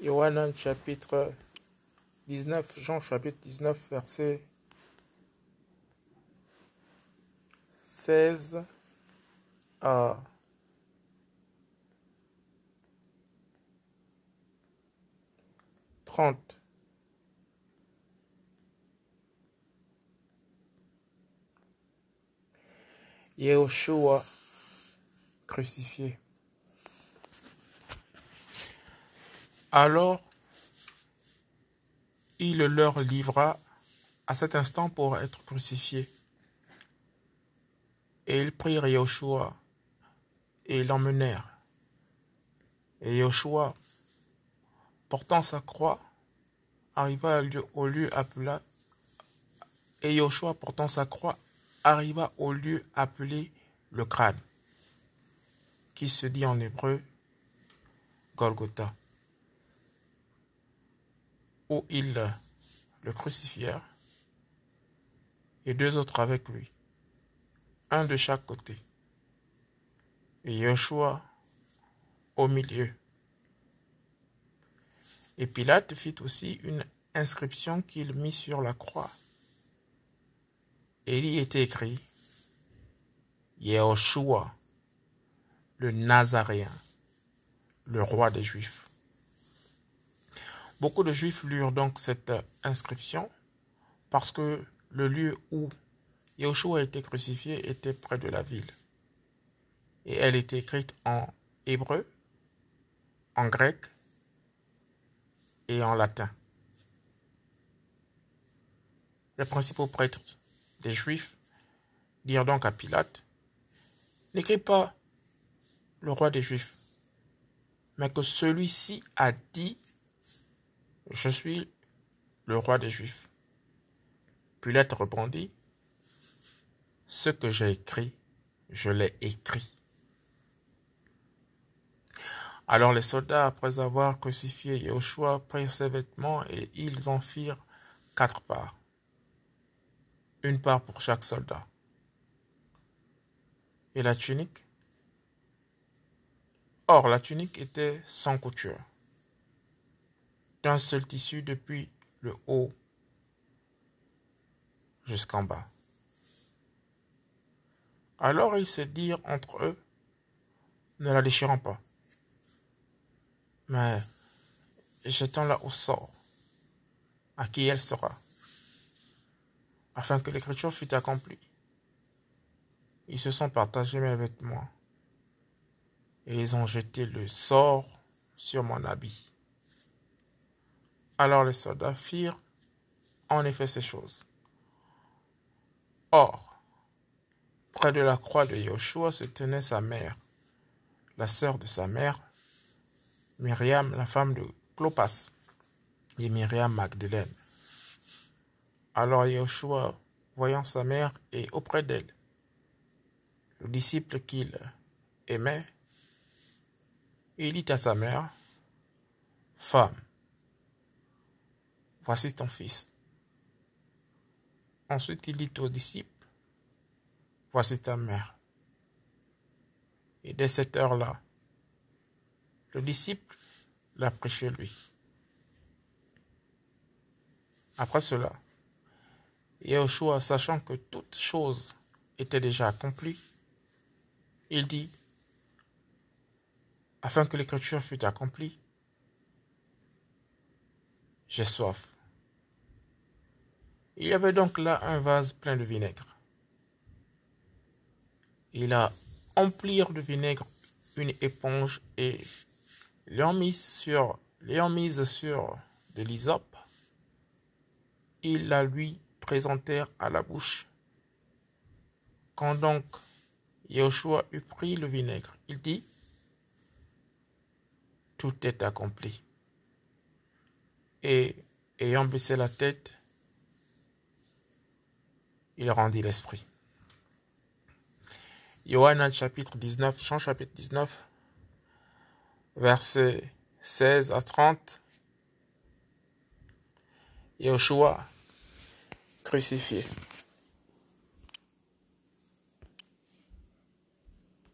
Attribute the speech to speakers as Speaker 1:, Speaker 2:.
Speaker 1: Yohanan chapitre 19, Jean chapitre 19, verset 16 à 30. Yehoshua crucifié. Alors, il leur livra à cet instant pour être crucifié. Et ils prirent Yahushua et l'emmenèrent. Et Yahushua, portant sa croix, arriva au lieu appelé et portant sa croix, arriva au lieu appelé le crâne, qui se dit en hébreu Golgotha, où ils le crucifièrent, et deux autres avec lui, un de chaque côté, et Yeshua au milieu. Et Pilate fit aussi une inscription qu'il mit sur la croix. Et il y était écrit Yehoshua, le Nazaréen, le roi des Juifs. Beaucoup de Juifs lurent donc cette inscription parce que le lieu où Yehoshua a été crucifié était près de la ville. Et elle était écrite en hébreu, en grec et en latin. Les principaux prêtres des Juifs dirent donc à Pilate, n'écris pas le roi des Juifs, mais que celui-ci a dit, je suis le roi des Juifs. Pilate répondit, ce que j'ai écrit, je l'ai écrit. Alors les soldats, après avoir crucifié Yahushua, prirent ses vêtements et ils en firent quatre parts une part pour chaque soldat. Et la tunique? Or, la tunique était sans couture, d'un seul tissu depuis le haut jusqu'en bas. Alors ils se dirent entre eux, ne la déchirons pas, mais jetons-la au sort, à qui elle sera afin que l'écriture fût accomplie. Ils se sont partagés mes vêtements, et ils ont jeté le sort sur mon habit. Alors les soldats firent en effet ces choses. Or, près de la croix de Yoshua se tenait sa mère, la sœur de sa mère, Myriam, la femme de Clopas, et Myriam Magdeleine. Alors Yahushua, voyant sa mère et auprès d'elle, le disciple qu'il aimait, il dit à sa mère, Femme, voici ton fils. Ensuite il dit au disciple, Voici ta mère. Et dès cette heure-là, le disciple l'a pris chez lui. Après cela, Yahushua, sachant que toute chose était déjà accomplie, il dit, afin que l'écriture fût accomplie, j'ai soif. Il y avait donc là un vase plein de vinaigre. Il a empli de vinaigre une éponge et l'ayant mise sur, de l'hysope, il la lui présentèrent à la bouche. Quand donc Yahushua eut pris le vinaigre, il dit, Tout est accompli. Et ayant baissé la tête, il rendit l'esprit. Yohanan chapitre 19, Jean chapitre 19, versets 16 à 30. Yahushua crucifié.